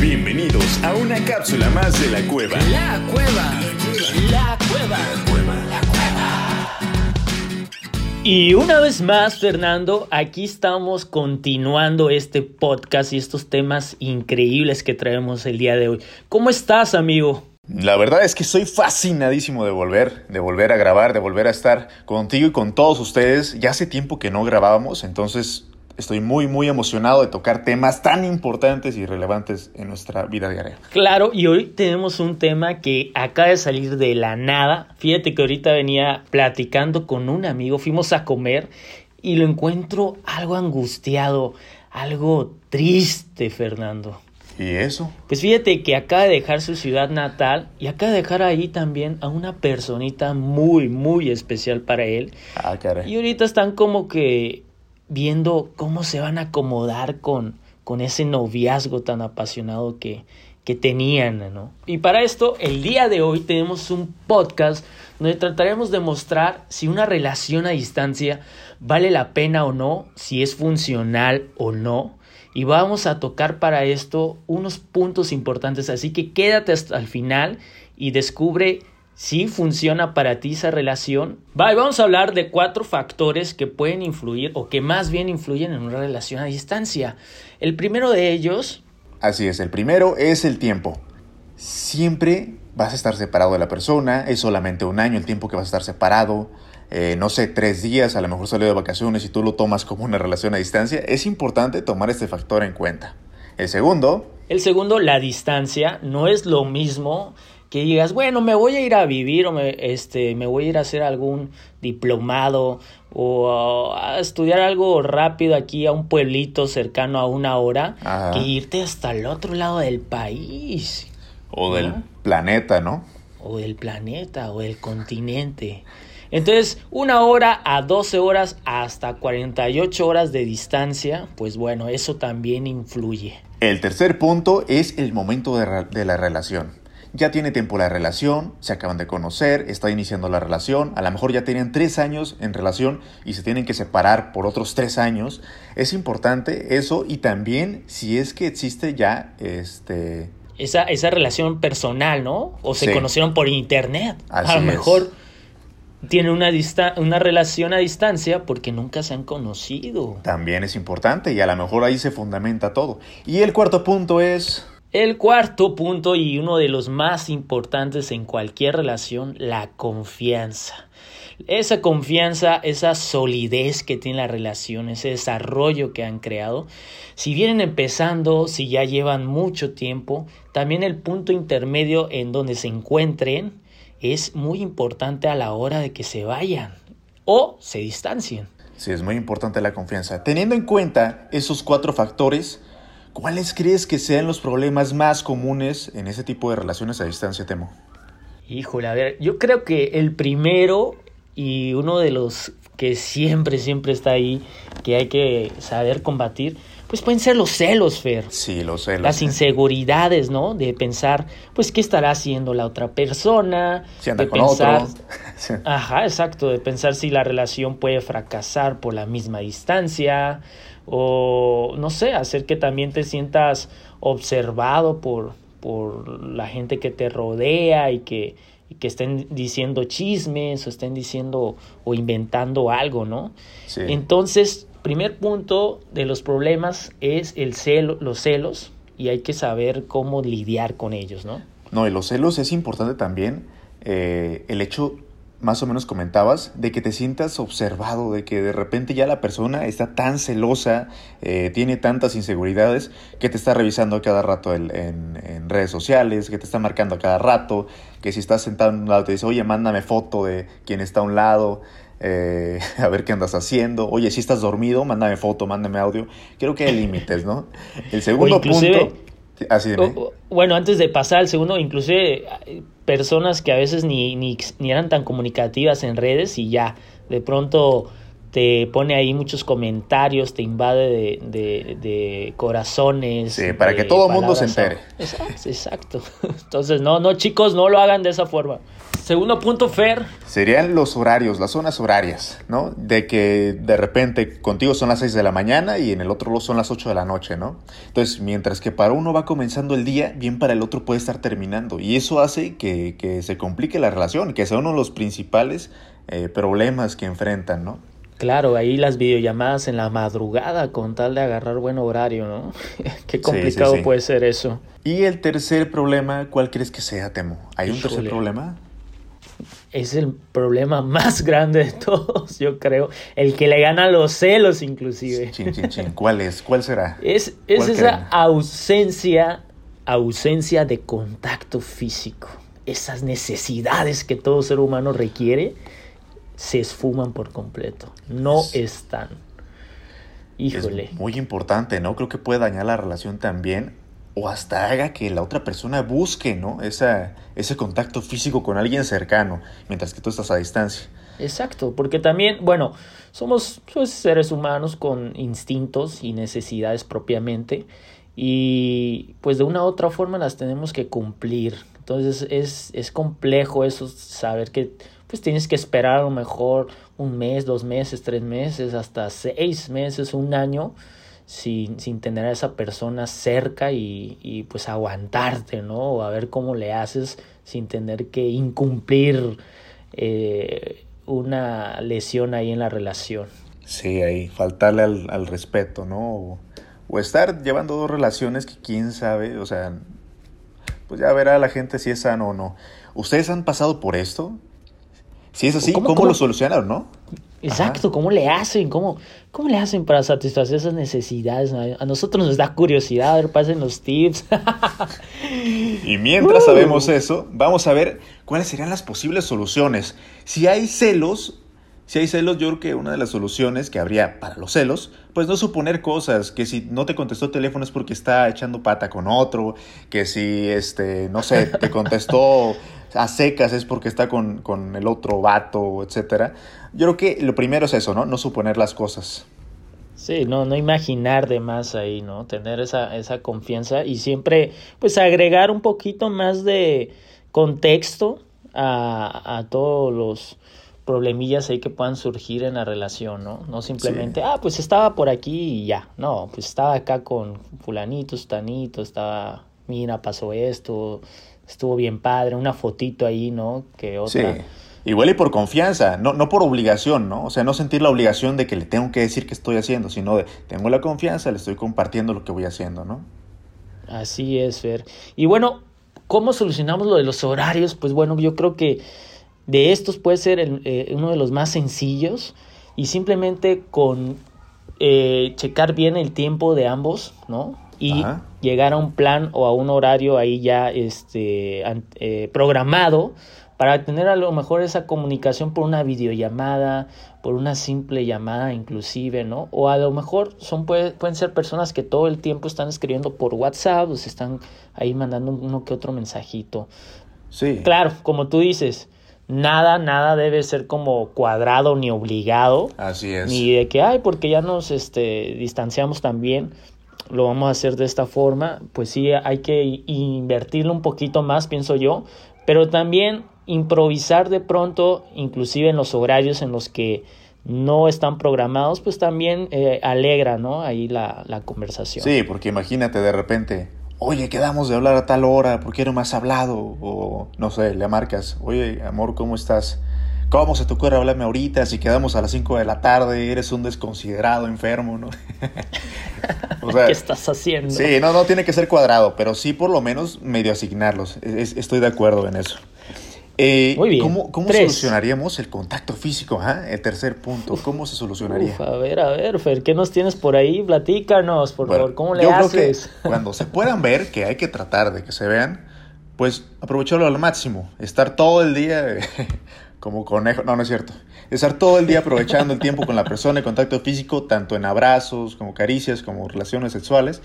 Bienvenidos a una cápsula más de la cueva. La cueva. La cueva. La cueva. La cueva. Y una vez más, Fernando, aquí estamos continuando este podcast y estos temas increíbles que traemos el día de hoy. ¿Cómo estás, amigo? La verdad es que estoy fascinadísimo de volver, de volver a grabar, de volver a estar contigo y con todos ustedes. Ya hace tiempo que no grabábamos, entonces Estoy muy, muy emocionado de tocar temas tan importantes y relevantes en nuestra vida diaria. Claro, y hoy tenemos un tema que acaba de salir de la nada. Fíjate que ahorita venía platicando con un amigo, fuimos a comer y lo encuentro algo angustiado, algo triste, Fernando. ¿Y eso? Pues fíjate que acaba de dejar su ciudad natal y acaba de dejar ahí también a una personita muy, muy especial para él. Ah, caray. Y ahorita están como que viendo cómo se van a acomodar con, con ese noviazgo tan apasionado que, que tenían, ¿no? Y para esto, el día de hoy tenemos un podcast donde trataremos de mostrar si una relación a distancia vale la pena o no, si es funcional o no. Y vamos a tocar para esto unos puntos importantes, así que quédate hasta el final y descubre si funciona para ti esa relación. vamos a hablar de cuatro factores que pueden influir o que más bien influyen en una relación a distancia. El primero de ellos... Así es, el primero es el tiempo. Siempre vas a estar separado de la persona, es solamente un año el tiempo que vas a estar separado. Eh, no sé, tres días, a lo mejor salió de vacaciones y tú lo tomas como una relación a distancia, es importante tomar este factor en cuenta. El segundo... El segundo, la distancia, no es lo mismo que digas, bueno, me voy a ir a vivir o me, este, me voy a ir a hacer algún diplomado o a estudiar algo rápido aquí a un pueblito cercano a una hora que irte hasta el otro lado del país. O del planeta, ¿no? O del planeta o del continente. Entonces, una hora a 12 horas hasta 48 horas de distancia, pues bueno, eso también influye. El tercer punto es el momento de, de la relación ya tiene tiempo la relación, se acaban de conocer, está iniciando la relación, a lo mejor ya tenían tres años en relación y se tienen que separar por otros tres años. Es importante eso y también si es que existe ya este... Esa, esa relación personal, ¿no? O se conocieron por internet. a lo mejor tienen una, una relación a distancia porque nunca se han conocido. También es importante y a lo mejor ahí se fundamenta todo. Y el cuarto punto es el cuarto punto y uno de los más importantes en cualquier relación, la confianza. Esa confianza, esa solidez que tiene la relación, ese desarrollo que han creado, si vienen empezando, si ya llevan mucho tiempo, también el punto intermedio en donde se encuentren es muy importante a la hora de que se vayan o se distancien. Sí, es muy importante la confianza. Teniendo en cuenta esos cuatro factores, ¿Cuáles crees que sean los problemas más comunes en ese tipo de relaciones a distancia, Temo? Híjole, a ver, yo creo que el primero y uno de los que siempre, siempre está ahí, que hay que saber combatir, pues pueden ser los celos, Fer. Sí, los celos. Las inseguridades, ¿no? De pensar, pues, ¿qué estará haciendo la otra persona? Si anda de con pensar, otro. Ajá, exacto, de pensar si la relación puede fracasar por la misma distancia, o no sé, hacer que también te sientas observado por, por la gente que te rodea y que, que estén diciendo chismes o estén diciendo o inventando algo, ¿no? Entonces, primer punto de los problemas es el celo, los celos y hay que saber cómo lidiar con ellos, ¿no? No, y los celos es importante también eh, el hecho más o menos comentabas, de que te sientas observado, de que de repente ya la persona está tan celosa, eh, tiene tantas inseguridades, que te está revisando a cada rato en, en, redes sociales, que te está marcando a cada rato, que si estás sentado en un lado te dice, oye, mándame foto de quien está a un lado, eh, a ver qué andas haciendo, oye, si estás dormido, mándame foto, mándame audio. Creo que hay límites, ¿no? El segundo punto... Así de bueno, antes de pasar al segundo, inclusive personas que a veces ni, ni, ni, eran tan comunicativas en redes y ya de pronto te pone ahí muchos comentarios, te invade de, de, corazones. Sí, para que todo el mundo se entere. Exacto, exacto. Entonces, no, no, chicos, no lo hagan de esa forma. segundo punto, Fer. Serían los horarios, las zonas horarias, ¿no? De que de repente contigo son las 6 de la mañana y en el otro son las 8 de la noche, ¿no? Entonces, mientras que para uno va comenzando el día, bien para el otro puede estar terminando. Y eso hace que, que se complique la relación, que sea uno de los principales eh, problemas que enfrentan, ¿no? Claro, ahí las videollamadas en la madrugada con tal de agarrar buen horario, ¿no? Qué complicado puede ser eso. Y el tercer problema, ¿cuál crees que sea, Temo? ¿Hay un tercer problema? Es el problema más grande de todos, yo creo. El que le gana los celos, inclusive. Chin, chin, chin. ¿Cuál es? ¿Cuál será? Es, es esa ausencia, ausencia de contacto físico. Esas necesidades que todo ser humano requiere se esfuman por completo. No están. Híjole. muy importante, ¿no? Creo que puede dañar la relación también o hasta haga que la otra persona busque, ¿no? Esa, ese contacto físico con alguien cercano, mientras que tú estás a distancia. Exacto, porque también, bueno, somos pues, seres humanos con instintos y necesidades propiamente y pues de una u otra forma las tenemos que cumplir. Entonces es, es complejo eso, saber que pues tienes que esperar a lo mejor un mes, dos meses, tres meses, hasta seis meses, un año, sin, sin tener a esa persona cerca y, y pues aguantarte, ¿no? O a ver cómo le haces sin tener que incumplir eh, una lesión ahí en la relación. Sí, ahí, faltarle al, al respeto, ¿no? O, o, estar llevando dos relaciones que quién sabe, o sea, pues ya verá la gente si es sano o no. ¿Ustedes han pasado por esto? Si es así, ¿cómo, lo solucionaron, no? Exacto, ¿cómo le hacen? ¿Cómo, ¿Cómo le hacen para satisfacer esas necesidades? A nosotros nos da curiosidad, a ver, pasen los tips. y mientras sabemos eso, vamos a ver cuáles serían las posibles soluciones. Si hay celos, si hay celos, yo creo que una de las soluciones que habría para los celos, pues no suponer cosas, que si no te contestó el teléfono es porque está echando pata con otro, que si, este, no sé, te contestó a secas es porque está con, con el otro vato, etcétera. Yo creo que lo primero es eso, ¿no? No suponer las cosas. Sí, no, no imaginar de más ahí, ¿no? Tener esa, esa confianza y siempre, pues, agregar un poquito más de contexto a, a todos los problemillas ahí que puedan surgir en la relación, ¿no? No simplemente, ah, pues estaba por aquí y ya. No, pues estaba acá con fulanito, stanito, estaba, mira, pasó esto, estuvo bien padre, una fotito ahí, ¿no? Que otra. Sí. Igual y por confianza, no, no por obligación, ¿no? O sea, no sentir la obligación de que le tengo que decir qué estoy haciendo, sino de tengo la confianza, le estoy compartiendo lo que voy haciendo, ¿no? Así es, Fer. Y bueno, ¿cómo solucionamos lo de los horarios? Pues bueno, yo creo que de estos puede ser eh, uno de los más sencillos y simplemente con eh, checar bien el tiempo de ambos, ¿no? Y llegar a un plan o a un horario ahí ya este, eh, programado para tener a lo mejor esa comunicación por una videollamada, por una simple llamada inclusive, ¿no? O a lo mejor son pueden ser personas que todo el tiempo están escribiendo por WhatsApp o se están ahí mandando uno que otro mensajito. Sí. Claro, como tú dices, nada, nada debe ser como cuadrado ni obligado. Así es. Ni de que, ay, porque ya nos este, distanciamos también, lo vamos a hacer de esta forma. Pues sí, hay que invertirlo un poquito más, pienso yo. Pero también improvisar de pronto, inclusive en los horarios en los que no están programados, pues también eh, alegra, ¿no? Ahí la, la conversación. Sí, porque imagínate de repente, oye, quedamos de hablar a tal hora, ¿por qué no me has hablado? O no sé, le marcas, oye, amor, ¿cómo estás? ¿Cómo se te ocurre hablarme ahorita si quedamos a las 5 de la tarde? Eres un desconsiderado enfermo, ¿no? ¿Qué estás haciendo? Sí, no, no tiene que ser cuadrado, pero sí por lo menos medio asignarlos. estoy de acuerdo en eso. Eh, Muy bien. ¿Cómo, cómo solucionaríamos el contacto físico? Ah? El tercer punto, ¿cómo se solucionaría? a ver, a ver, Fer, ¿qué nos tienes por ahí? Platícanos, por favor, ¿cómo le yo haces? Creo que cuando se puedan ver, que hay que tratar de que se vean, pues aprovecharlo al máximo. Estar todo el día como conejo, no, no es cierto. Estar todo el día aprovechando el tiempo con la persona, el contacto físico, tanto en abrazos, como caricias, como relaciones sexuales.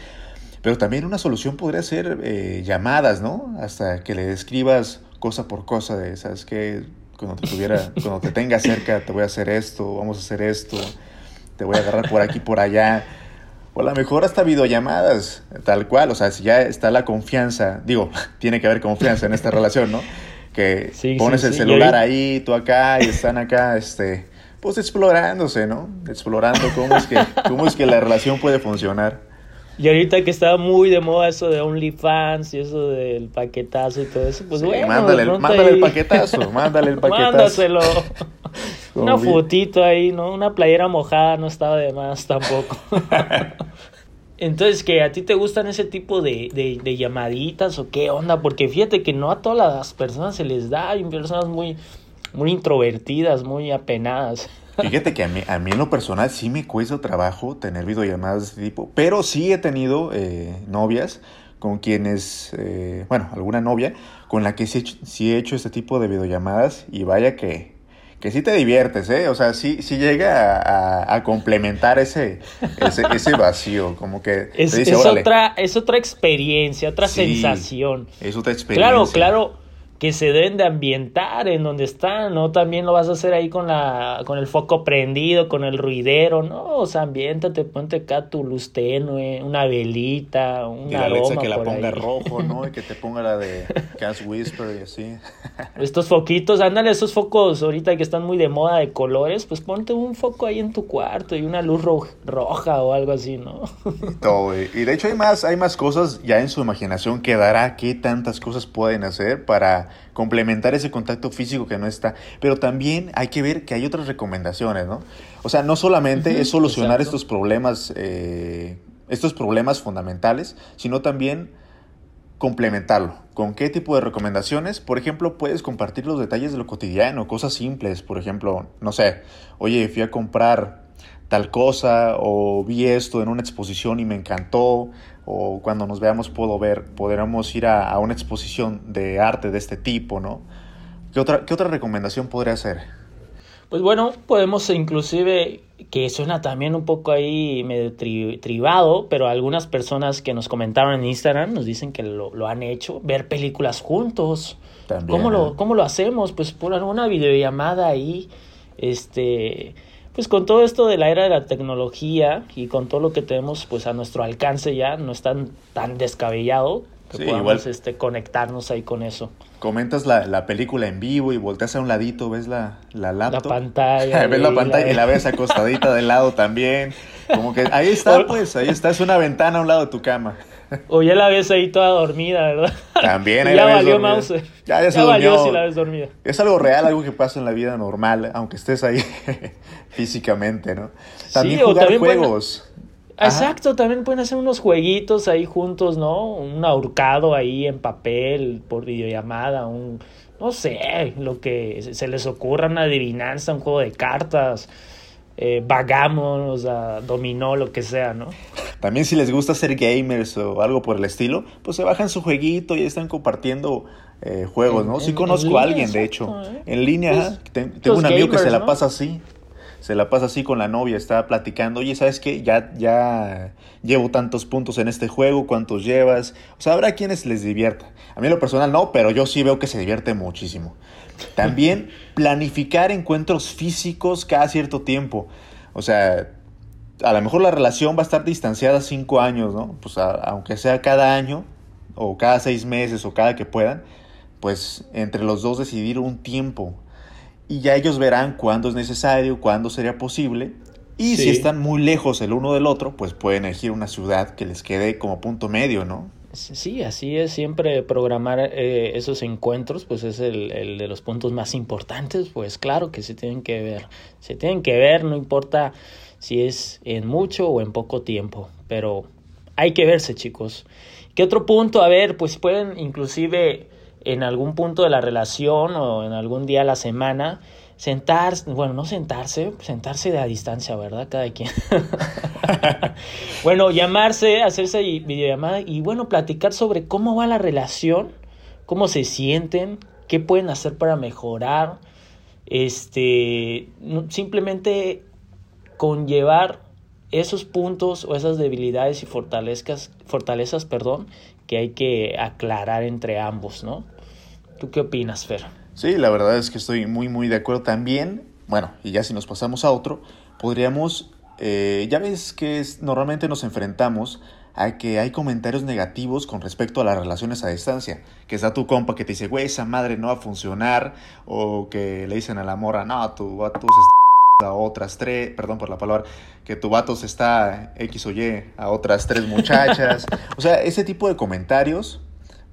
Pero también una solución podría ser eh, llamadas, ¿no? Hasta que le describas cosa por cosa de, ¿sabes qué? Cuando te tuviera, cuando te tenga cerca, te voy a hacer esto, vamos a hacer esto, te voy a agarrar por aquí, por allá. O a lo mejor hasta videollamadas, tal cual, o sea, si ya está la confianza, digo, tiene que haber confianza en esta relación, ¿no? Que pones el celular ahí, tú acá, y están acá, este, pues explorándose, ¿no? Explorando cómo es que, cómo es que la relación puede funcionar. Y ahorita que está muy de moda eso de OnlyFans y eso del paquetazo y todo eso, pues bueno. Mándale, mándale el paquetazo, mándale el paquetazo. Mándaselo. Una fotito ahí, ¿no? Una playera mojada no estaba de más tampoco. Entonces, ¿que a ti te gustan ese tipo de, de, de, llamaditas o qué onda? Porque fíjate que no a todas las personas se les da. Hay personas muy, muy introvertidas, muy apenadas. Fíjate que a mí, a mí en lo personal sí me cuesta trabajo tener videollamadas de este tipo, pero sí he tenido eh, novias con quienes, eh, bueno, alguna novia con la que sí, sí, he hecho este tipo de videollamadas y vaya que, que sí te diviertes, ¿eh? O sea, sí, sí llega a, complementar ese, ese, vacío, como que... Es, es otra, es otra experiencia, otra sensación. Es otra experiencia. Claro, claro que se deben de ambientar en donde están, ¿no? También lo vas a hacer ahí con la con el foco prendido, con el ruidero, ¿no? O sea, ambientate, ponte acá tu luz tenue, una velita, un aroma que la ponga rojo, ¿no? Y que te ponga la de Gas Whisper y así. Estos foquitos, ándale, esos focos ahorita que están muy de moda de colores, pues ponte un foco ahí en tu cuarto y una luz roja o algo así, ¿no? Todo, y de hecho hay más, hay más cosas ya en su imaginación que dará qué tantas cosas pueden hacer para complementar ese contacto físico que no está. Pero también hay que ver que hay otras recomendaciones, ¿no? O sea, no solamente es solucionar estos problemas, eh, estos problemas fundamentales, sino también complementarlo. ¿Con qué tipo de recomendaciones? Por ejemplo, puedes compartir los detalles de lo cotidiano, cosas simples. Por ejemplo, no sé, oye, fui a comprar tal cosa o vi esto en una exposición y me encantó o cuando nos veamos puedo ver, podríamos ir a, una exposición de arte de este tipo, ¿no? ¿Qué otra, qué otra recomendación podría hacer? Pues bueno, podemos inclusive, que suena también un poco ahí medio tribado, pero algunas personas que nos comentaron en Instagram nos dicen que lo, lo han hecho, ver películas juntos. También. ¿Cómo lo, ¿Cómo lo hacemos? Pues por una videollamada ahí, este pues con todo esto de la era de la tecnología y con todo lo que tenemos pues a nuestro alcance ya, no es tan, tan descabellado que podamos este, conectarnos ahí con eso. Comentas la, la, película en vivo y volteas a un ladito, ves la, la laptop. La pantalla. ves la pantalla y la ves acostadita de lado también. Como que ahí está, pues, ahí está, es una ventana a un lado de tu cama. O ya la ves ahí toda dormida, ¿verdad? También ahí ya valió mouse. Ya, ya, se valió si la ves dormida. Es algo real, algo que pasa en la vida normal, aunque estés ahí físicamente, ¿no? También jugar juegos. Exacto, también pueden hacer unos jueguitos ahí juntos, ¿no? Un ahorcado ahí en papel por videollamada, un no sé, lo que se les ocurra, una adivinanza, un juego de cartas eh, vagamos, o sea, dominó, lo que sea, ¿no? También si les gusta ser gamers o algo por el estilo, pues se bajan su jueguito y están compartiendo eh, juegos, ¿no? sí conozco a alguien, de hecho, ¿eh? en línea. Pues, tengo un amigo que se la pasa así. Se la pasa así con la novia, está platicando, oye, ¿sabes qué? Ya, ya llevo tantos puntos en este juego, ¿cuántos llevas? O sea, habrá quienes les divierta. A mí en lo personal no, pero yo sí veo que se divierte muchísimo. También planificar encuentros físicos cada cierto tiempo. O sea, a lo mejor la relación va a estar distanciada cinco años, ¿no? Pues aunque sea cada año, o cada seis meses, o cada que puedan, pues entre los dos decidir un tiempo. Y ya ellos verán cuándo es necesario, cuándo sería posible. Y si están muy lejos el uno del otro, pues pueden elegir una ciudad que les quede como punto medio, ¿no? Sí, así es, siempre programar eh, esos encuentros, pues es el, el, de los puntos más importantes, pues claro que se tienen que ver, se tienen que ver, no importa si es en mucho o en poco tiempo, pero hay que verse chicos. ¿Qué otro punto? A ver, pues pueden inclusive en algún punto de la relación o en algún día a la semana, sentarse, bueno, no sentarse, sentarse de a distancia, ¿verdad? Cada quien. bueno, llamarse, hacerse videollamada y bueno, platicar sobre cómo va la relación, cómo se sienten, qué pueden hacer para mejorar, este, simplemente conllevar esos puntos o esas debilidades y fortalezas, fortalezas, perdón, que hay que aclarar entre ambos, ¿no? ¿Tú qué opinas, Fer? Sí, la verdad es que estoy muy, muy de acuerdo también. Bueno, y ya si nos pasamos a otro, podríamos, eh, ya ves que normalmente nos enfrentamos a que hay comentarios negativos con respecto a las relaciones a distancia. Que está tu compa que te dice, güey, esa madre no va a funcionar. O que le dicen a la mora, no, tu vato se a otras tres, perdón por la palabra, que tu vato se está X o Y a otras tres muchachas. o sea, ese tipo de comentarios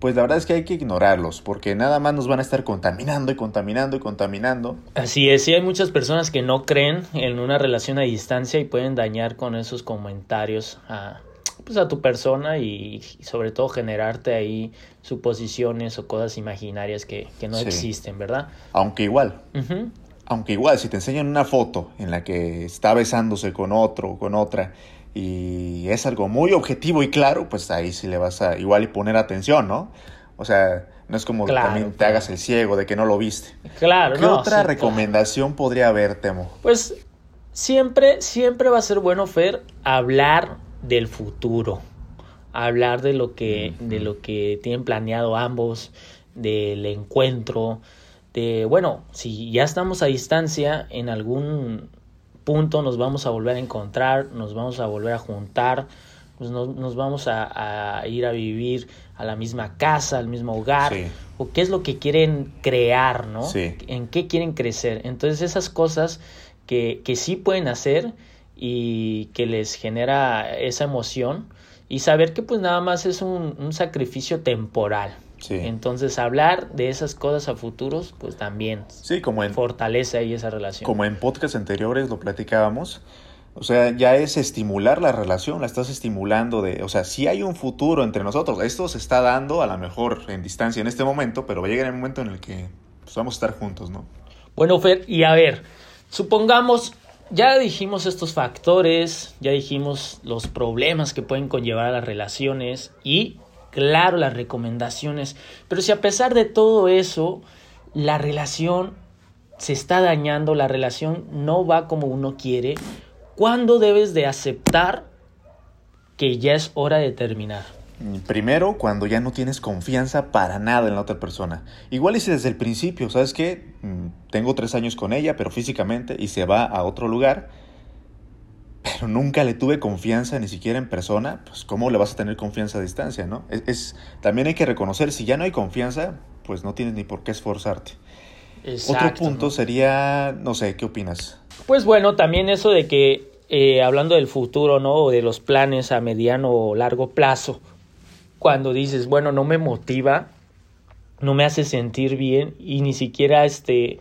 pues la verdad es que hay que ignorarlos, porque nada más nos van a estar contaminando y contaminando y contaminando. Así es, sí hay muchas personas que no creen en una relación a distancia y pueden dañar con esos comentarios a, pues a tu persona y, sobre todo generarte ahí suposiciones o cosas imaginarias que, no existen, ¿verdad? Aunque igual. Aunque igual, si te enseñan una foto en la que está besándose con otro o con otra y es algo muy objetivo y claro, pues ahí sí le vas a igual y poner atención, ¿no? O sea, no es como que también te hagas el ciego de que no lo viste. Claro, ¿Qué otra recomendación podría haber, Temo? Pues siempre, siempre va a ser bueno, Fer, hablar del futuro. Hablar de lo que, de lo que tienen planeado ambos, del encuentro, de bueno, si ya estamos a distancia en algún punto nos vamos a volver a encontrar, nos vamos a volver a juntar, pues nos, vamos a, ir a vivir a la misma casa, al mismo hogar, o qué es lo que quieren crear, ¿no? En qué quieren crecer. Entonces esas cosas que, que sí pueden hacer y que les genera esa emoción y saber que pues nada más es un, un sacrificio temporal, entonces hablar de esas cosas a futuros, pues también sí, como en, fortalece ahí esa relación. Como en podcasts anteriores lo platicábamos, o sea, ya es estimular la relación, la estás estimulando de, o sea, si hay un futuro entre nosotros, esto se está dando a lo mejor en distancia en este momento, pero va a llegar el momento en el que pues, vamos a estar juntos, ¿no? Bueno, Fer, y a ver, supongamos, ya dijimos estos factores, ya dijimos los problemas que pueden conllevar a las relaciones y claro las recomendaciones, pero si a pesar de todo eso, la relación se está dañando, la relación no va como uno quiere, ¿cuándo debes de aceptar que ya es hora de terminar? Primero, cuando ya no tienes confianza para nada en la otra persona. Igual y si desde el principio, ¿sabes qué? Mm, tengo tres años con ella, pero físicamente, y se va a otro lugar, pero nunca le tuve confianza ni siquiera en persona, pues cómo le vas a tener confianza a distancia, ¿no? Es, también hay que reconocer, si ya no hay confianza, pues no tienes ni por qué esforzarte. Otro punto sería, no sé, ¿qué opinas? Pues bueno, también eso de que, eh, hablando del futuro, ¿no? O de los planes a mediano o largo plazo, cuando dices, bueno, no me motiva, no me hace sentir bien y ni siquiera este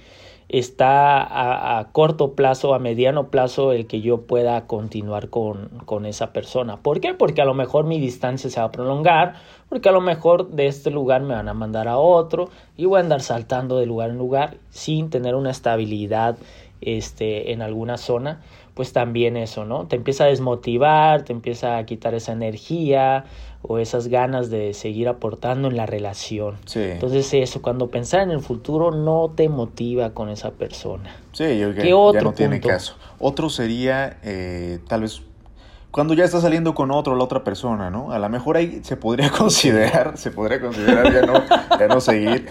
está a, corto plazo, a mediano plazo, el que yo pueda continuar con, con, esa persona. ¿Por qué? Porque a lo mejor mi distancia se va a prolongar, porque a lo mejor de este lugar me van a mandar a otro y voy a andar saltando de lugar en lugar sin tener una estabilidad este, en alguna zona, pues también eso, ¿no? Te empieza a desmotivar, te empieza a quitar esa energía o esas ganas de seguir aportando en la relación. Sí. Entonces eso, cuando pensar en el futuro no te motiva con esa persona. Sí, yo ¿Qué otro ya no tiene caso. Otro sería eh, tal vez cuando ya está saliendo con otro la otra persona, ¿no? A lo mejor ahí se podría considerar, se podría considerar ya no, ya no seguir.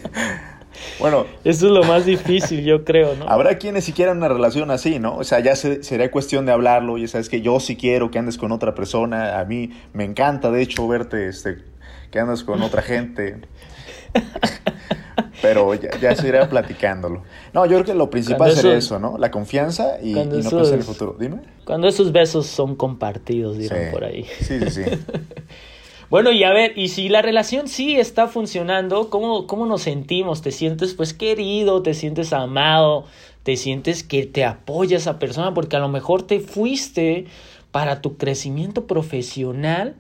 Bueno. Eso es lo más difícil, yo creo, ¿no? Habrá quienes si quieran una relación así, ¿no? O sea, ya sería cuestión de hablarlo. Ya sabes que yo sí quiero que andes con otra persona. A mí me encanta, de hecho, verte este, que andas con otra gente. Pero ya, ya se irá platicándolo. No, yo creo que lo principal sería eso, ¿no? La confianza y, no pensar en el futuro. Dime. Cuando esos besos son compartidos, dirán por ahí. Sí, sí, sí. Bueno, y a ver, y si la relación sí está funcionando, ¿cómo, ¿cómo nos sentimos? ¿Te sientes pues querido? ¿Te sientes amado? ¿Te sientes que te apoya esa persona? Porque a lo mejor te fuiste para tu crecimiento profesional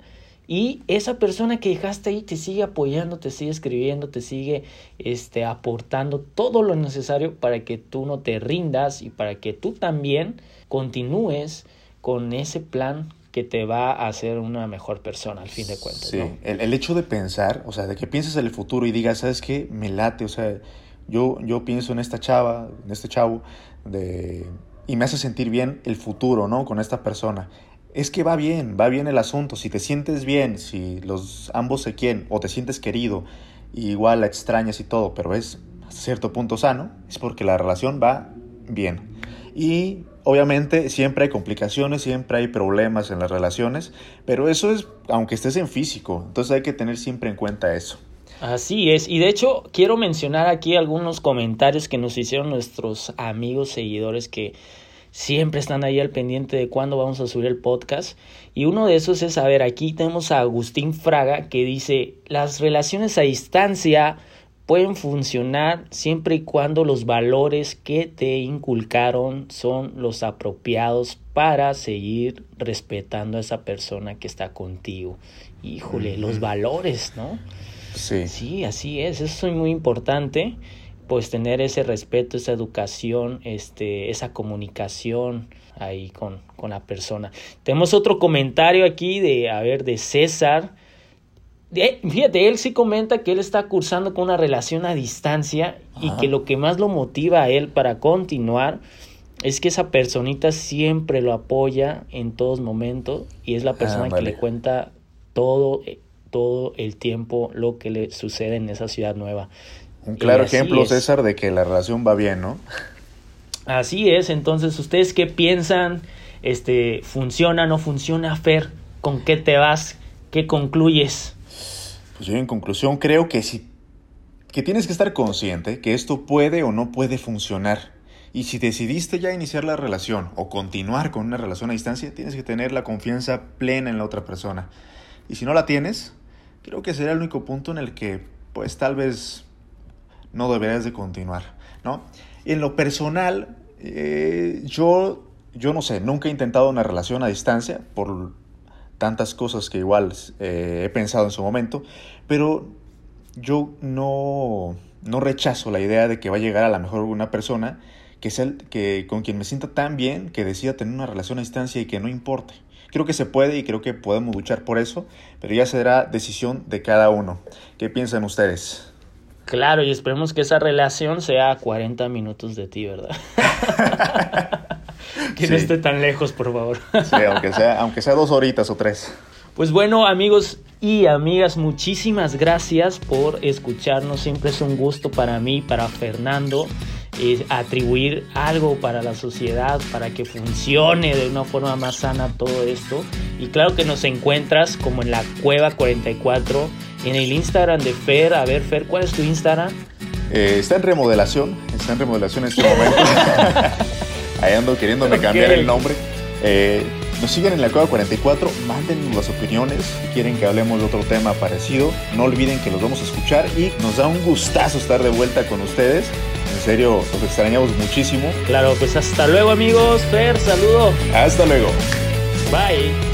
y esa persona que dejaste ahí te sigue apoyando, te sigue escribiendo, te sigue este, aportando todo lo necesario para que tú no te rindas y para que tú también continúes con ese plan que te va a hacer una mejor persona al fin de cuentas. Sí, el, hecho de pensar, o sea, de que pienses en el futuro y digas, ¿sabes qué? Me late, o sea, yo, yo pienso en esta chava, en este chavo, de, y me hace sentir bien el futuro, ¿no? Con esta persona. Es que va bien, va bien el asunto. Si te sientes bien, si los ambos se quieren o te sientes querido, igual la extrañas y todo, pero es a cierto punto sano, es porque la relación va bien. Y obviamente siempre hay complicaciones, siempre hay problemas en las relaciones, pero eso es aunque estés en físico, entonces hay que tener siempre en cuenta eso. Así es, y de hecho quiero mencionar aquí algunos comentarios que nos hicieron nuestros amigos seguidores que siempre están ahí al pendiente de cuándo vamos a subir el podcast. Y uno de esos es, a ver, aquí tenemos a Agustín Fraga que dice, las relaciones a distancia pueden funcionar siempre y cuando los valores que te inculcaron son los apropiados para seguir respetando a esa persona que está contigo. Híjole, los valores, ¿no? Sí. Sí, así es, eso es muy importante, pues tener ese respeto, esa educación, este, esa comunicación ahí con, con la persona. Tenemos otro comentario aquí de, a ver, de César, fíjate, él sí comenta que él está cursando con una relación a distancia y que lo que más lo motiva a él para continuar es que esa personita siempre lo apoya en todos momentos y es la persona que le cuenta todo, eh, todo el tiempo lo que le sucede en esa ciudad nueva. Un claro ejemplo, César, de que la relación va bien, ¿no? Así es, entonces, ¿ustedes qué piensan? Este, ¿Funciona, no funciona, Fer? ¿Con qué te vas? ¿Qué concluyes? Pues yo en conclusión creo que si que tienes que estar consciente que esto puede o no puede funcionar. Y si decidiste ya iniciar la relación o continuar con una relación a distancia, tienes que tener la confianza plena en la otra persona. Y si no la tienes, creo que será el único punto en el que pues tal vez no deberías de continuar, ¿no? en lo personal, eh, yo, yo no sé, nunca he intentado una relación a distancia por tantas cosas que igual eh, he pensado en su momento, pero yo no, no rechazo la idea de que va a llegar a la mejor una persona que, sea que con quien me sienta tan bien que decida tener una relación a distancia y que no importe. Creo que se puede y creo que podemos luchar por eso, pero ya será decisión de cada uno. ¿Qué piensan ustedes? Claro, y esperemos que esa relación sea 40 minutos de ti, ¿verdad? que no esté tan lejos, por favor. sí, aunque sea, aunque sea dos horitas o tres. Pues bueno, amigos y amigas, muchísimas gracias por escucharnos. Siempre es un gusto para mí, para Fernando, eh, atribuir algo para la sociedad, para que funcione de una forma más sana todo esto. Y claro que nos encuentras como en la Cueva 44, en el Instagram de Fer. A ver, Fer, ¿cuál es tu Instagram? Eh, está en remodelación, está en remodelación en este momento. Ahí ando queriéndome cambiar el nombre. Eh, nos siguen en la Cueva 44, mándenos las opiniones si quieren que hablemos de otro tema parecido. No olviden que los vamos a escuchar y nos da un gustazo estar de vuelta con ustedes. En serio, los extrañamos muchísimo. Claro, pues hasta luego amigos. Fer, saludo. Hasta luego. Bye.